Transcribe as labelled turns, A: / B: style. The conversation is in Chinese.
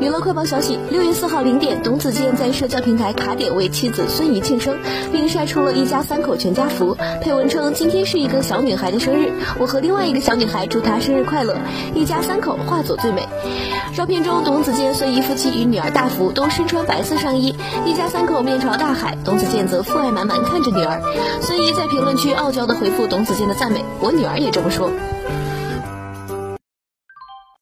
A: 娱乐快报消息：六月四号零点，董子健在社交平台卡点为妻子孙怡庆生，并晒出了一家三口全家福，配文称：“今天是一个小女孩的生日，我和另外一个小女孩祝她生日快乐，一家三口化作最美。”照片中，董子健、孙怡夫妻与女儿大福都身穿白色上衣，一家三口面朝大海，董子健则父爱满满看着女儿。孙怡在评论区傲娇地回复董子健的赞美：“我女儿也这么说。”